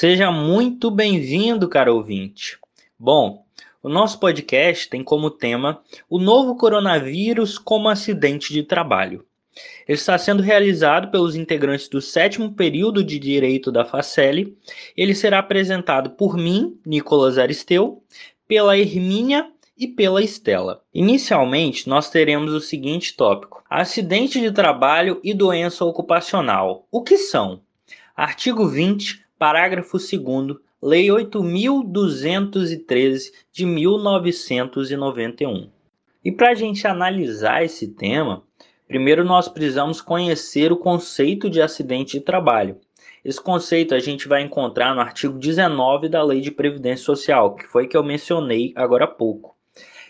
Seja muito bem-vindo, caro ouvinte. Bom, o nosso podcast tem como tema o novo coronavírus como acidente de trabalho. Ele está sendo realizado pelos integrantes do sétimo período de Direito da Facele. Ele será apresentado por mim, Nicolas Aristeu, pela Hermínia e pela Estela. Inicialmente, nós teremos o seguinte tópico: acidente de trabalho e doença ocupacional. O que são? Artigo 20, parágrafo 2 Lei 8.213 de 1991. E para a gente analisar esse tema, primeiro nós precisamos conhecer o conceito de acidente de trabalho. Esse conceito a gente vai encontrar no artigo 19 da Lei de Previdência Social, que foi que eu mencionei agora há pouco.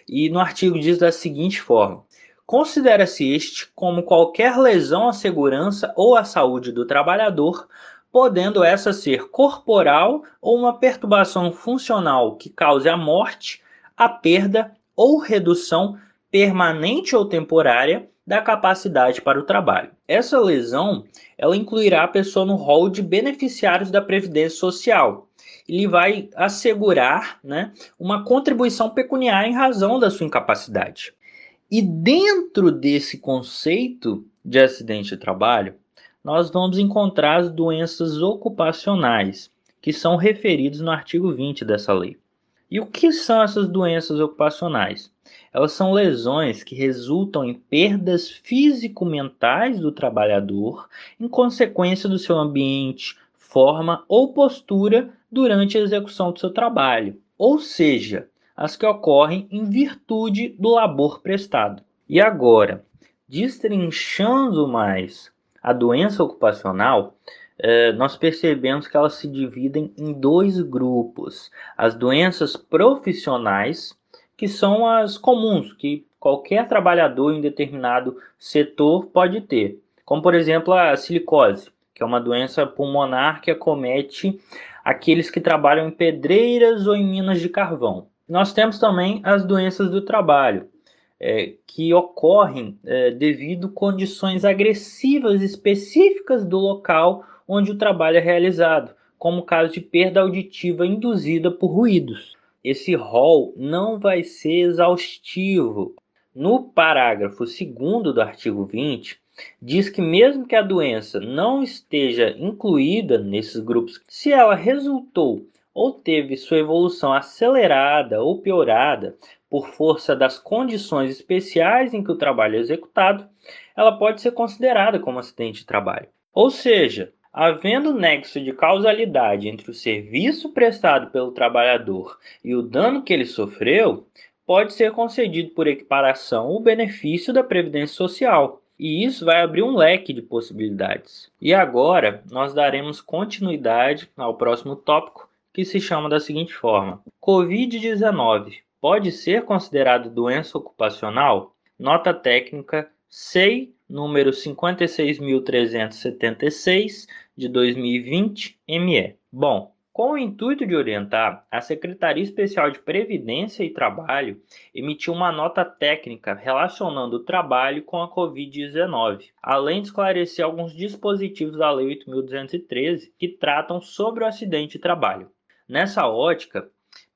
E no artigo diz da seguinte forma: Considera-se este como qualquer lesão à segurança ou à saúde do trabalhador podendo essa ser corporal ou uma perturbação funcional que cause a morte, a perda ou redução permanente ou temporária da capacidade para o trabalho. Essa lesão, ela incluirá a pessoa no rol de beneficiários da previdência social. Ele vai assegurar, né, uma contribuição pecuniária em razão da sua incapacidade. E dentro desse conceito de acidente de trabalho, nós vamos encontrar as doenças ocupacionais, que são referidas no artigo 20 dessa lei. E o que são essas doenças ocupacionais? Elas são lesões que resultam em perdas físico-mentais do trabalhador em consequência do seu ambiente, forma ou postura durante a execução do seu trabalho, ou seja, as que ocorrem em virtude do labor prestado. E agora, destrinchando mais a doença ocupacional, eh, nós percebemos que elas se dividem em dois grupos: as doenças profissionais, que são as comuns, que qualquer trabalhador em determinado setor pode ter, como por exemplo a silicose, que é uma doença pulmonar que acomete aqueles que trabalham em pedreiras ou em minas de carvão. Nós temos também as doenças do trabalho, é, que ocorrem é, devido condições agressivas específicas do local onde o trabalho é realizado, como o caso de perda auditiva induzida por ruídos. Esse rol não vai ser exaustivo. No parágrafo 2 do artigo 20, diz que mesmo que a doença não esteja incluída nesses grupos, se ela resultou ou teve sua evolução acelerada ou piorada por força das condições especiais em que o trabalho é executado, ela pode ser considerada como acidente de trabalho. Ou seja, havendo nexo de causalidade entre o serviço prestado pelo trabalhador e o dano que ele sofreu, pode ser concedido por equiparação o benefício da previdência social. E isso vai abrir um leque de possibilidades. E agora nós daremos continuidade ao próximo tópico, que se chama da seguinte forma: COVID-19 pode ser considerado doença ocupacional? Nota técnica SEI número 56.376 de 2020 ME. Bom, com o intuito de orientar, a Secretaria Especial de Previdência e Trabalho emitiu uma nota técnica relacionando o trabalho com a Covid-19, além de esclarecer alguns dispositivos da Lei 8.213 que tratam sobre o acidente de trabalho. Nessa ótica,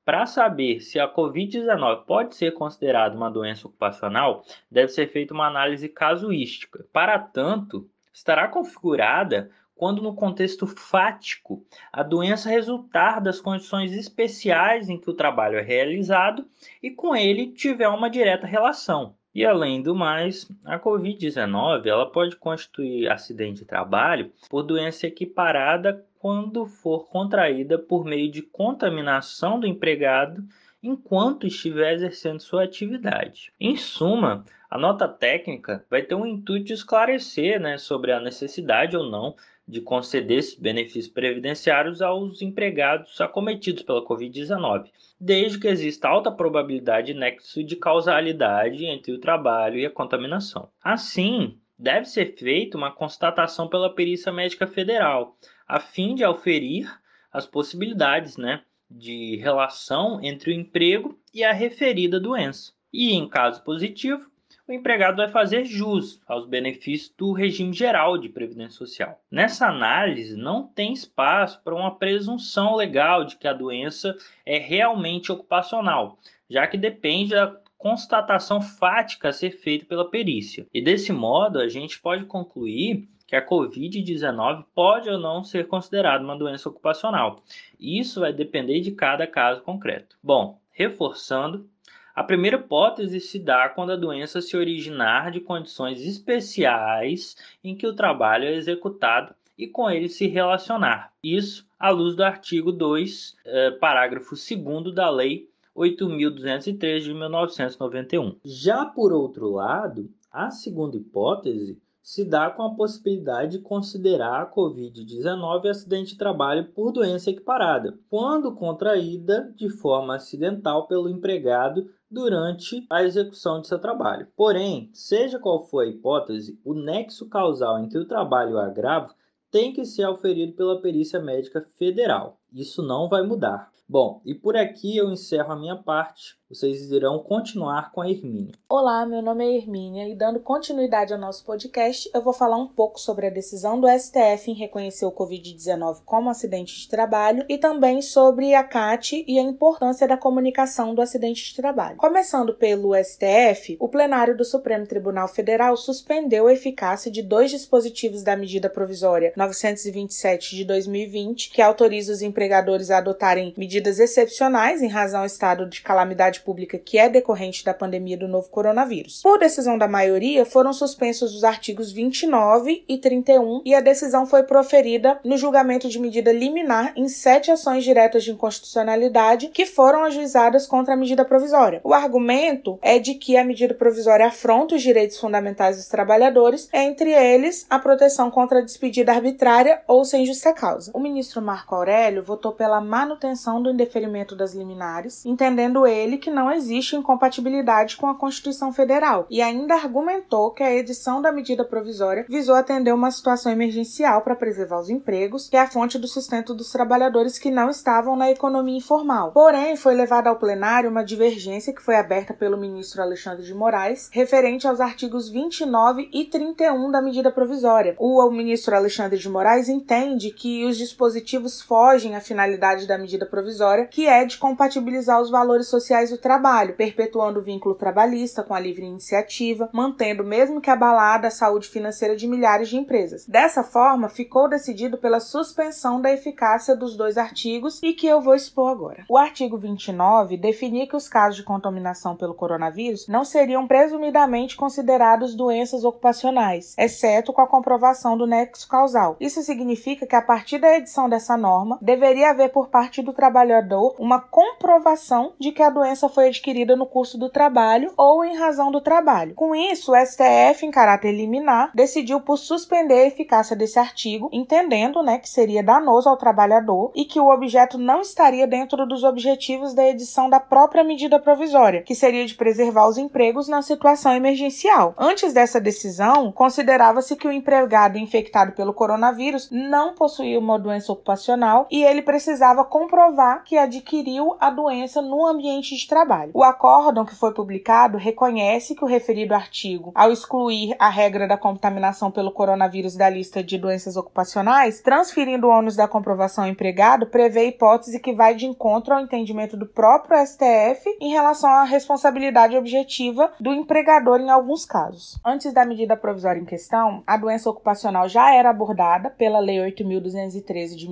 para saber se a Covid-19 pode ser considerada uma doença ocupacional, deve ser feita uma análise casuística. Para tanto, estará configurada quando, no contexto fático, a doença resultar das condições especiais em que o trabalho é realizado e com ele tiver uma direta relação. E além do mais, a COVID-19 ela pode constituir acidente de trabalho por doença equiparada quando for contraída por meio de contaminação do empregado enquanto estiver exercendo sua atividade. Em suma, a nota técnica vai ter o intuito de esclarecer né, sobre a necessidade ou não de conceder esses benefícios previdenciários aos empregados acometidos pela Covid-19, desde que exista alta probabilidade de nexo de causalidade entre o trabalho e a contaminação. Assim, deve ser feita uma constatação pela Perícia Médica Federal, a fim de auferir as possibilidades né, de relação entre o emprego e a referida doença. E, em caso positivo, o empregado vai fazer jus aos benefícios do regime geral de previdência social. Nessa análise, não tem espaço para uma presunção legal de que a doença é realmente ocupacional, já que depende da constatação fática a ser feita pela perícia. E desse modo, a gente pode concluir que a Covid-19 pode ou não ser considerada uma doença ocupacional. Isso vai depender de cada caso concreto. Bom, reforçando, a primeira hipótese se dá quando a doença se originar de condições especiais em que o trabalho é executado e com ele se relacionar. Isso à luz do artigo 2, eh, parágrafo 2 da Lei 8.203 de 1991. Já por outro lado, a segunda hipótese se dá com a possibilidade de considerar a Covid-19 acidente de trabalho por doença equiparada, quando contraída de forma acidental pelo empregado durante a execução de seu trabalho. Porém, seja qual for a hipótese, o nexo causal entre o trabalho e o agravo tem que ser auferido pela perícia médica federal. Isso não vai mudar. Bom, e por aqui eu encerro a minha parte. Vocês irão continuar com a Hermínia. Olá, meu nome é Hermínia e dando continuidade ao nosso podcast, eu vou falar um pouco sobre a decisão do STF em reconhecer o Covid-19 como acidente de trabalho e também sobre a CAT e a importância da comunicação do acidente de trabalho. Começando pelo STF, o plenário do Supremo Tribunal Federal suspendeu a eficácia de dois dispositivos da medida provisória 927 de 2020, que autoriza os empregadores a adotarem medidas excepcionais em razão ao estado de calamidade pública que é decorrente da pandemia do novo coronavírus. Por decisão da maioria, foram suspensos os artigos 29 e 31 e a decisão foi proferida no julgamento de medida liminar em sete ações diretas de inconstitucionalidade que foram ajuizadas contra a medida provisória. O argumento é de que a medida provisória afronta os direitos fundamentais dos trabalhadores, entre eles a proteção contra a despedida arbitrária ou sem justa causa. O ministro Marco Aurélio votou pela manutenção do indeferimento das liminares, entendendo ele que não existe incompatibilidade com a Constituição Federal e ainda argumentou que a edição da medida provisória visou atender uma situação emergencial para preservar os empregos, que é a fonte do sustento dos trabalhadores que não estavam na economia informal. Porém, foi levada ao plenário uma divergência que foi aberta pelo ministro Alexandre de Moraes, referente aos artigos 29 e 31 da medida provisória. O ministro Alexandre de Moraes entende que os dispositivos fogem à finalidade da medida provisória, que é de compatibilizar os valores sociais do trabalho, perpetuando o vínculo trabalhista com a livre iniciativa, mantendo, mesmo que abalada, a saúde financeira de milhares de empresas. Dessa forma, ficou decidido pela suspensão da eficácia dos dois artigos e que eu vou expor agora. O artigo 29 definia que os casos de contaminação pelo coronavírus não seriam presumidamente considerados doenças ocupacionais, exceto com a comprovação do nexo causal. Isso significa que a partir da edição dessa norma deveria haver por parte do trabalhador uma comprovação de que a doença foi adquirida no curso do trabalho ou em razão do trabalho. Com isso, o STF, em caráter liminar, decidiu por suspender a eficácia desse artigo, entendendo né, que seria danoso ao trabalhador e que o objeto não estaria dentro dos objetivos da edição da própria medida provisória, que seria de preservar os empregos na situação emergencial. Antes dessa decisão, considerava-se que o empregado infectado pelo coronavírus não possuía uma doença ocupacional e ele precisava comprovar que adquiriu a doença no ambiente de trabalho. O acórdão que foi publicado reconhece que o referido artigo, ao excluir a regra da contaminação pelo coronavírus da lista de doenças ocupacionais, transferindo o ônus da comprovação ao empregado, prevê hipótese que vai de encontro ao entendimento do próprio STF em relação à responsabilidade objetiva do empregador em alguns casos. Antes da medida provisória em questão, a doença ocupacional já era abordada pela Lei 8.213 de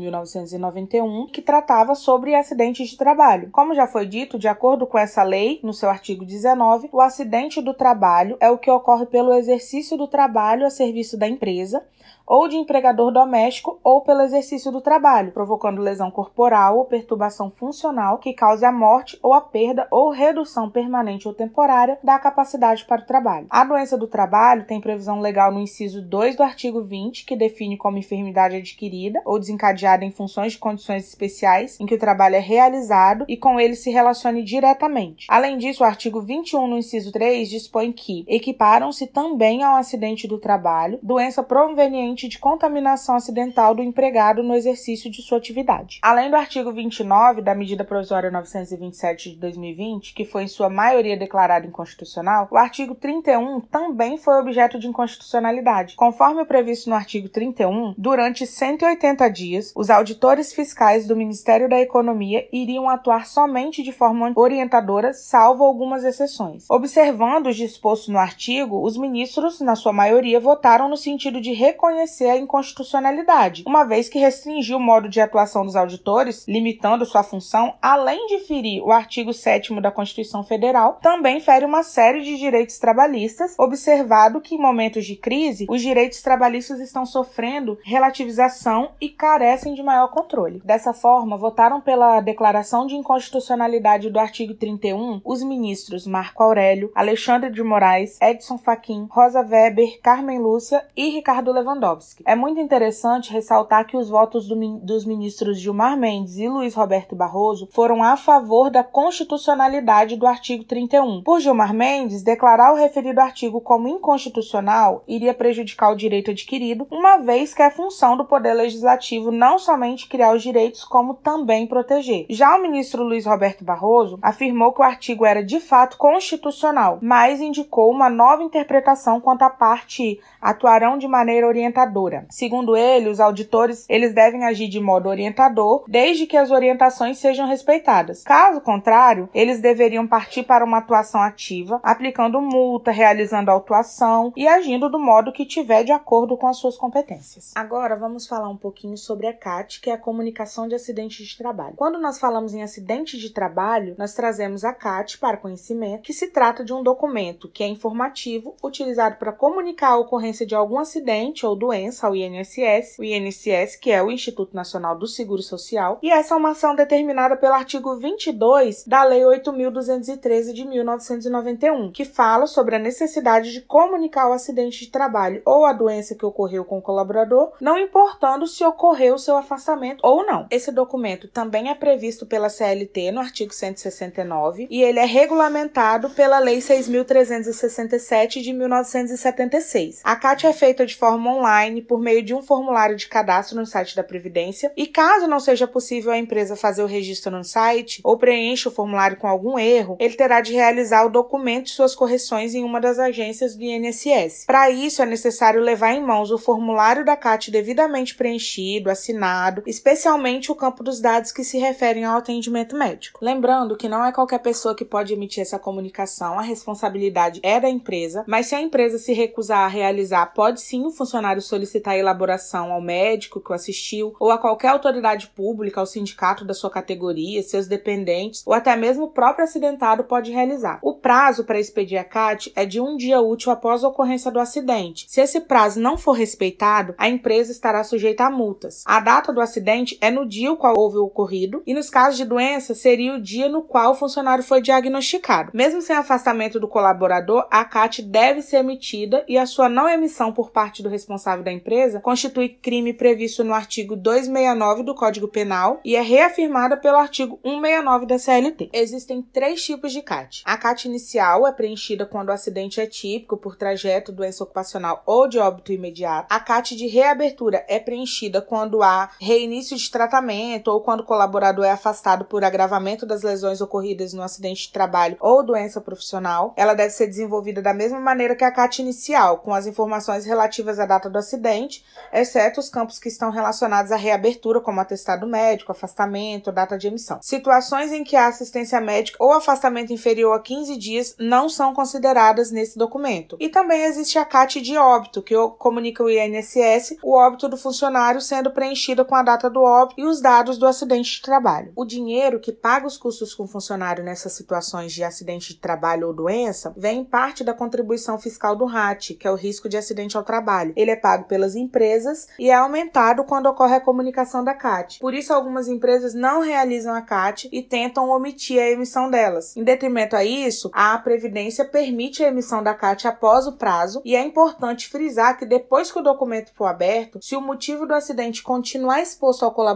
1991, que tratava sobre acidentes de trabalho. Como já foi dito, de acordo com essa lei, no seu artigo 19, o acidente do trabalho é o que ocorre pelo exercício do trabalho a serviço da empresa ou de empregador doméstico ou pelo exercício do trabalho, provocando lesão corporal ou perturbação funcional que cause a morte ou a perda ou redução permanente ou temporária da capacidade para o trabalho. A doença do trabalho tem previsão legal no inciso 2 do artigo 20, que define como enfermidade adquirida ou desencadeada em funções de condições especiais em que o trabalho é realizado e com ele se relacione diretamente. Além disso, o artigo 21 no inciso 3 dispõe que equiparam-se também ao acidente do trabalho doença proveniente de contaminação acidental do empregado no exercício de sua atividade. Além do artigo 29 da medida provisória 927 de 2020, que foi em sua maioria declarado inconstitucional, o artigo 31 também foi objeto de inconstitucionalidade. Conforme o previsto no artigo 31, durante 180 dias, os auditores fiscais do Ministério da Economia iriam atuar somente de forma orientadora, salvo algumas exceções. Observando o disposto no artigo, os ministros, na sua maioria, votaram no sentido de reconhecer a inconstitucionalidade, uma vez que restringiu o modo de atuação dos auditores, limitando sua função, além de ferir o artigo 7 da Constituição Federal, também fere uma série de direitos trabalhistas, observado que em momentos de crise, os direitos trabalhistas estão sofrendo relativização e carecem de maior controle. Dessa forma, votaram pela declaração de inconstitucionalidade do artigo 31 os ministros Marco Aurélio, Alexandre de Moraes, Edson Fachin, Rosa Weber, Carmen Lúcia e Ricardo Lewandowski. É muito interessante ressaltar que os votos do, dos ministros Gilmar Mendes e Luiz Roberto Barroso foram a favor da constitucionalidade do artigo 31. Por Gilmar Mendes, declarar o referido artigo como inconstitucional iria prejudicar o direito adquirido, uma vez que é função do Poder Legislativo não somente criar os direitos, como também proteger. Já o ministro Luiz Roberto Barroso afirmou que o artigo era de fato constitucional, mas indicou uma nova interpretação quanto à parte atuarão de maneira orientadora. Segundo ele, os auditores eles devem agir de modo orientador, desde que as orientações sejam respeitadas. Caso contrário, eles deveriam partir para uma atuação ativa, aplicando multa, realizando autuação e agindo do modo que tiver de acordo com as suas competências. Agora vamos falar um pouquinho sobre a CAT, que é a comunicação de acidentes de trabalho. Quando nós falamos em acidente de trabalho, nós trazemos a CAT para conhecimento, que se trata de um documento que é informativo, utilizado para comunicar a ocorrência de algum acidente ou doença ao INSS, o INSS, que é o Instituto Nacional do Seguro Social, e essa é uma ação determinada pelo artigo 22 da Lei 8.213 de 1991, que fala sobre a necessidade de comunicar o acidente de trabalho ou a doença que ocorreu com o colaborador, não importando se ocorreu o seu afastamento ou não. Esse documento também é previsto pela CLT no artigo 169 e ele é regulamentado pela Lei 6.367 de 1976. A CAT é feita de forma online por meio de um formulário de cadastro no site da Previdência e caso não seja possível a empresa fazer o registro no site ou preencha o formulário com algum erro, ele terá de realizar o documento e suas correções em uma das agências do INSS. Para isso é necessário levar em mãos o formulário da CAT devidamente preenchido, assinado, especialmente o campo dos dados que se referem ao atendimento médico. Lembrando que não é qualquer pessoa que pode emitir essa comunicação, a responsabilidade é da empresa, mas se a empresa se recusar a realizar, pode sim o funcionário solicitar a elaboração ao médico que o assistiu ou a qualquer autoridade pública, ao sindicato da sua categoria, seus dependentes ou até mesmo o próprio acidentado pode realizar. O prazo para expedir a CAT é de um dia útil após a ocorrência do acidente. Se esse prazo não for respeitado, a empresa estará sujeita a multas. A data do acidente é no dia no qual houve o ocorrido e nos casos de doença seria o dia no qual o funcionário foi diagnosticado. Mesmo sem afastamento do colaborador, a CAT deve ser emitida e a sua não emissão por parte do responsável da empresa constitui crime previsto no artigo 269 do Código Penal e é reafirmada pelo artigo 169 da CLT. Existem três tipos de CAT. A CAT inicial é preenchida quando o acidente é típico por trajeto, doença ocupacional ou de óbito imediato. A CAT de reabertura é preenchida quando há reinício de tratamento ou quando o colaborador é afastado por agravamento das lesões ocorridas no acidente de trabalho ou doença profissional. Ela deve ser desenvolvida da mesma maneira que a CAT inicial, com as informações relativas à data do acidente, exceto os campos que estão relacionados à reabertura, como atestado médico, afastamento, data de emissão. Situações em que a assistência médica ou afastamento inferior a 15 dias não são consideradas nesse documento. E também existe a CAT de óbito, que comunica o INSS o óbito do funcionário sendo preenchida com a data do óbito e os dados do acidente de trabalho. O dinheiro que paga os custos com o funcionário nessas situações de acidente de trabalho ou doença vem em parte da contribuição fiscal do RAT, que é o risco de acidente ao trabalho. Ele é pago pelas empresas e é aumentado quando ocorre a comunicação da CAT. Por isso, algumas empresas não realizam a CAT e tentam omitir a emissão delas. Em detrimento a isso, a Previdência permite a emissão da CAT após o prazo e é importante frisar que depois que o documento for aberto, se o motivo do acidente continuar exposto ao colaborador,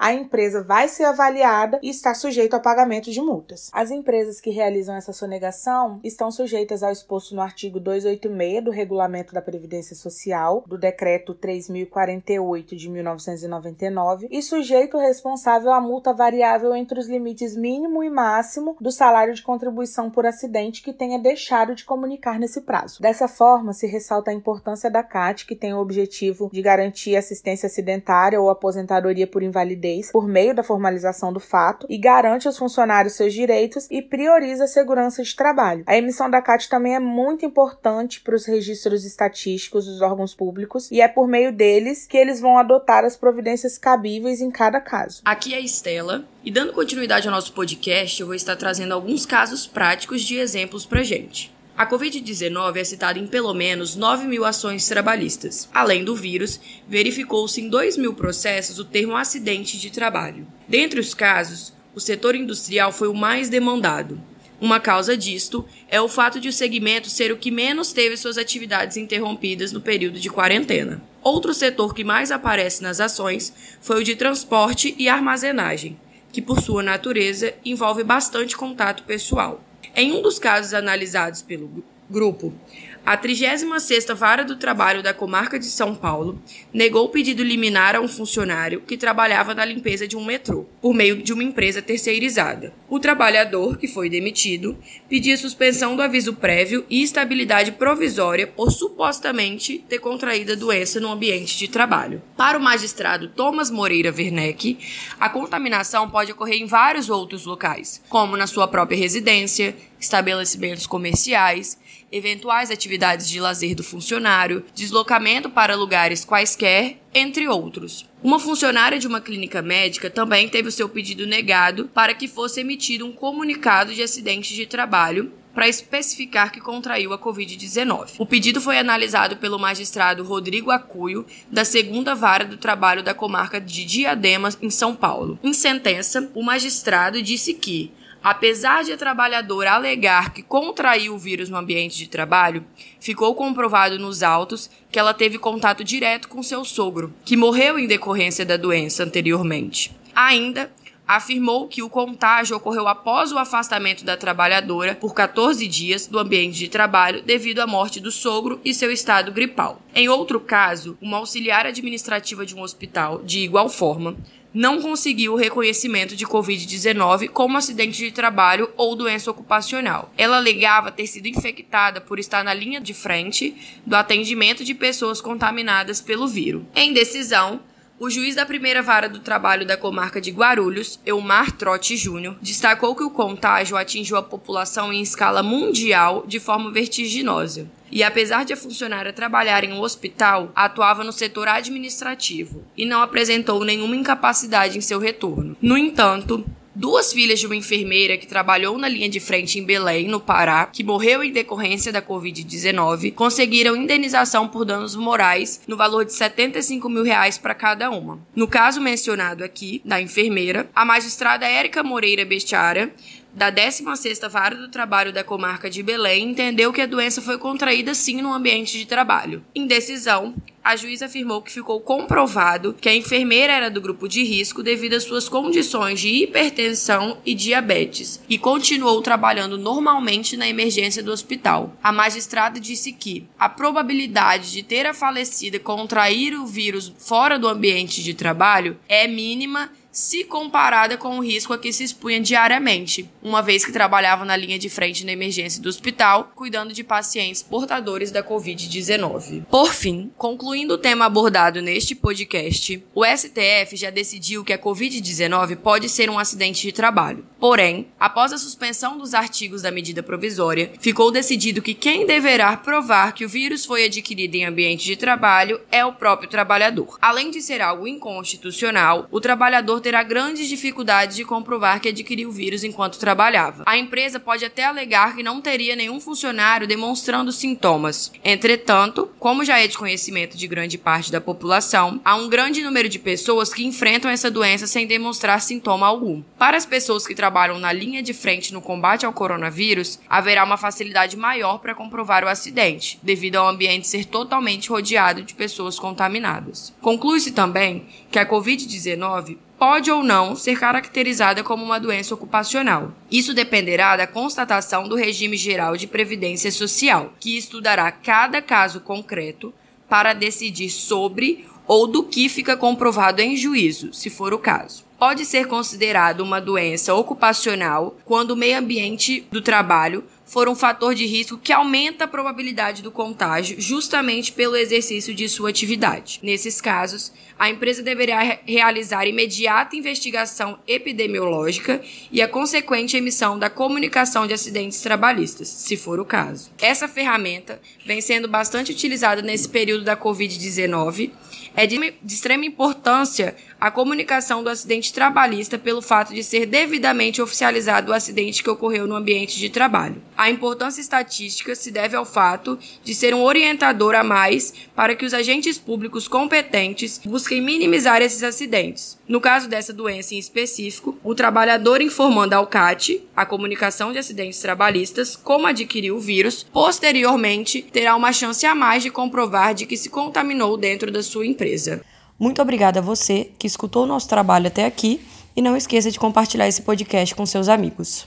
a empresa vai ser avaliada e está sujeita ao pagamento de multas. As empresas que realizam essa sonegação estão sujeitas ao exposto no artigo 286 do Regulamento da Previdência Social, do Decreto 3048 de 1999 e sujeito responsável à multa variável entre os limites mínimo e máximo do salário de contribuição por acidente que tenha deixado de comunicar nesse prazo. Dessa forma, se ressalta a importância da CAT, que tem o objetivo de garantir assistência acidentária ou aposentadoria por invalidez por meio da formalização do fato e garante aos funcionários seus direitos e prioriza a segurança de trabalho. A emissão da CAT também é muito importante para os registros estatísticos dos órgãos públicos e é por meio deles que eles vão adotar as providências cabíveis em cada caso. Aqui é a Estela, e dando continuidade ao nosso podcast, eu vou estar trazendo alguns casos práticos de exemplos pra gente. A Covid-19 é citada em pelo menos 9 mil ações trabalhistas. Além do vírus, verificou-se em 2 mil processos o termo acidente de trabalho. Dentre os casos, o setor industrial foi o mais demandado. Uma causa disto é o fato de o segmento ser o que menos teve suas atividades interrompidas no período de quarentena. Outro setor que mais aparece nas ações foi o de transporte e armazenagem, que por sua natureza envolve bastante contato pessoal. Em um dos casos analisados pelo grupo, a 36ª Vara do Trabalho da Comarca de São Paulo negou o pedido liminar a um funcionário que trabalhava na limpeza de um metrô, por meio de uma empresa terceirizada. O trabalhador, que foi demitido, pedia suspensão do aviso prévio e estabilidade provisória por supostamente ter contraído a doença no ambiente de trabalho. Para o magistrado Thomas Moreira Werneck, a contaminação pode ocorrer em vários outros locais, como na sua própria residência, estabelecimentos comerciais, eventuais atividades de lazer do funcionário, deslocamento para lugares quaisquer, entre outros. Uma funcionária de uma clínica médica também teve o seu pedido negado para que fosse emitido um comunicado de acidente de trabalho para especificar que contraiu a Covid-19. O pedido foi analisado pelo magistrado Rodrigo Acuio, da segunda vara do trabalho da comarca de Diadema, em São Paulo. Em sentença, o magistrado disse que Apesar de a trabalhadora alegar que contraiu o vírus no ambiente de trabalho, ficou comprovado nos autos que ela teve contato direto com seu sogro, que morreu em decorrência da doença anteriormente. Ainda afirmou que o contágio ocorreu após o afastamento da trabalhadora por 14 dias do ambiente de trabalho devido à morte do sogro e seu estado gripal. Em outro caso, uma auxiliar administrativa de um hospital, de igual forma, não conseguiu o reconhecimento de Covid-19 como acidente de trabalho ou doença ocupacional. Ela alegava ter sido infectada por estar na linha de frente do atendimento de pessoas contaminadas pelo vírus. Em decisão, o juiz da primeira vara do trabalho da comarca de Guarulhos, Elmar Trotti Júnior, destacou que o contágio atingiu a população em escala mundial de forma vertiginosa. E apesar de a funcionária trabalhar em um hospital, atuava no setor administrativo e não apresentou nenhuma incapacidade em seu retorno. No entanto, duas filhas de uma enfermeira que trabalhou na linha de frente em Belém, no Pará, que morreu em decorrência da Covid-19, conseguiram indenização por danos morais no valor de 75 mil reais para cada uma. No caso mencionado aqui, da enfermeira, a magistrada Érica Moreira Bestiara da 16ª Vara do Trabalho da Comarca de Belém entendeu que a doença foi contraída sim no ambiente de trabalho. Em decisão, a juíza afirmou que ficou comprovado que a enfermeira era do grupo de risco devido às suas condições de hipertensão e diabetes e continuou trabalhando normalmente na emergência do hospital. A magistrada disse que a probabilidade de ter a falecida contrair o vírus fora do ambiente de trabalho é mínima se comparada com o risco a que se expunha diariamente, uma vez que trabalhava na linha de frente na emergência do hospital, cuidando de pacientes portadores da Covid-19. Por fim, concluindo o tema abordado neste podcast, o STF já decidiu que a Covid-19 pode ser um acidente de trabalho. Porém, após a suspensão dos artigos da medida provisória, ficou decidido que quem deverá provar que o vírus foi adquirido em ambiente de trabalho é o próprio trabalhador. Além de ser algo inconstitucional, o trabalhador terá grandes dificuldades de comprovar que adquiriu o vírus enquanto trabalhava. A empresa pode até alegar que não teria nenhum funcionário demonstrando sintomas. Entretanto, como já é de conhecimento de grande parte da população, há um grande número de pessoas que enfrentam essa doença sem demonstrar sintoma algum. Para as pessoas que trabalham na linha de frente no combate ao coronavírus, haverá uma facilidade maior para comprovar o acidente, devido ao ambiente ser totalmente rodeado de pessoas contaminadas. Conclui-se também que a Covid-19 pode ou não ser caracterizada como uma doença ocupacional. Isso dependerá da constatação do regime geral de previdência social, que estudará cada caso concreto para decidir sobre ou do que fica comprovado em juízo, se for o caso pode ser considerado uma doença ocupacional quando o meio ambiente do trabalho for um fator de risco que aumenta a probabilidade do contágio justamente pelo exercício de sua atividade. Nesses casos, a empresa deverá realizar imediata investigação epidemiológica e a consequente emissão da comunicação de acidentes trabalhistas, se for o caso. Essa ferramenta vem sendo bastante utilizada nesse período da Covid-19 é de, de extrema importância a comunicação do acidente trabalhista pelo fato de ser devidamente oficializado o acidente que ocorreu no ambiente de trabalho. A importância estatística se deve ao fato de ser um orientador a mais para que os agentes públicos competentes busquem minimizar esses acidentes. No caso dessa doença em específico, o trabalhador informando ao CAT, a comunicação de acidentes trabalhistas, como adquiriu o vírus, posteriormente terá uma chance a mais de comprovar de que se contaminou dentro da sua empresa. Muito obrigada a você que escutou o nosso trabalho até aqui e não esqueça de compartilhar esse podcast com seus amigos.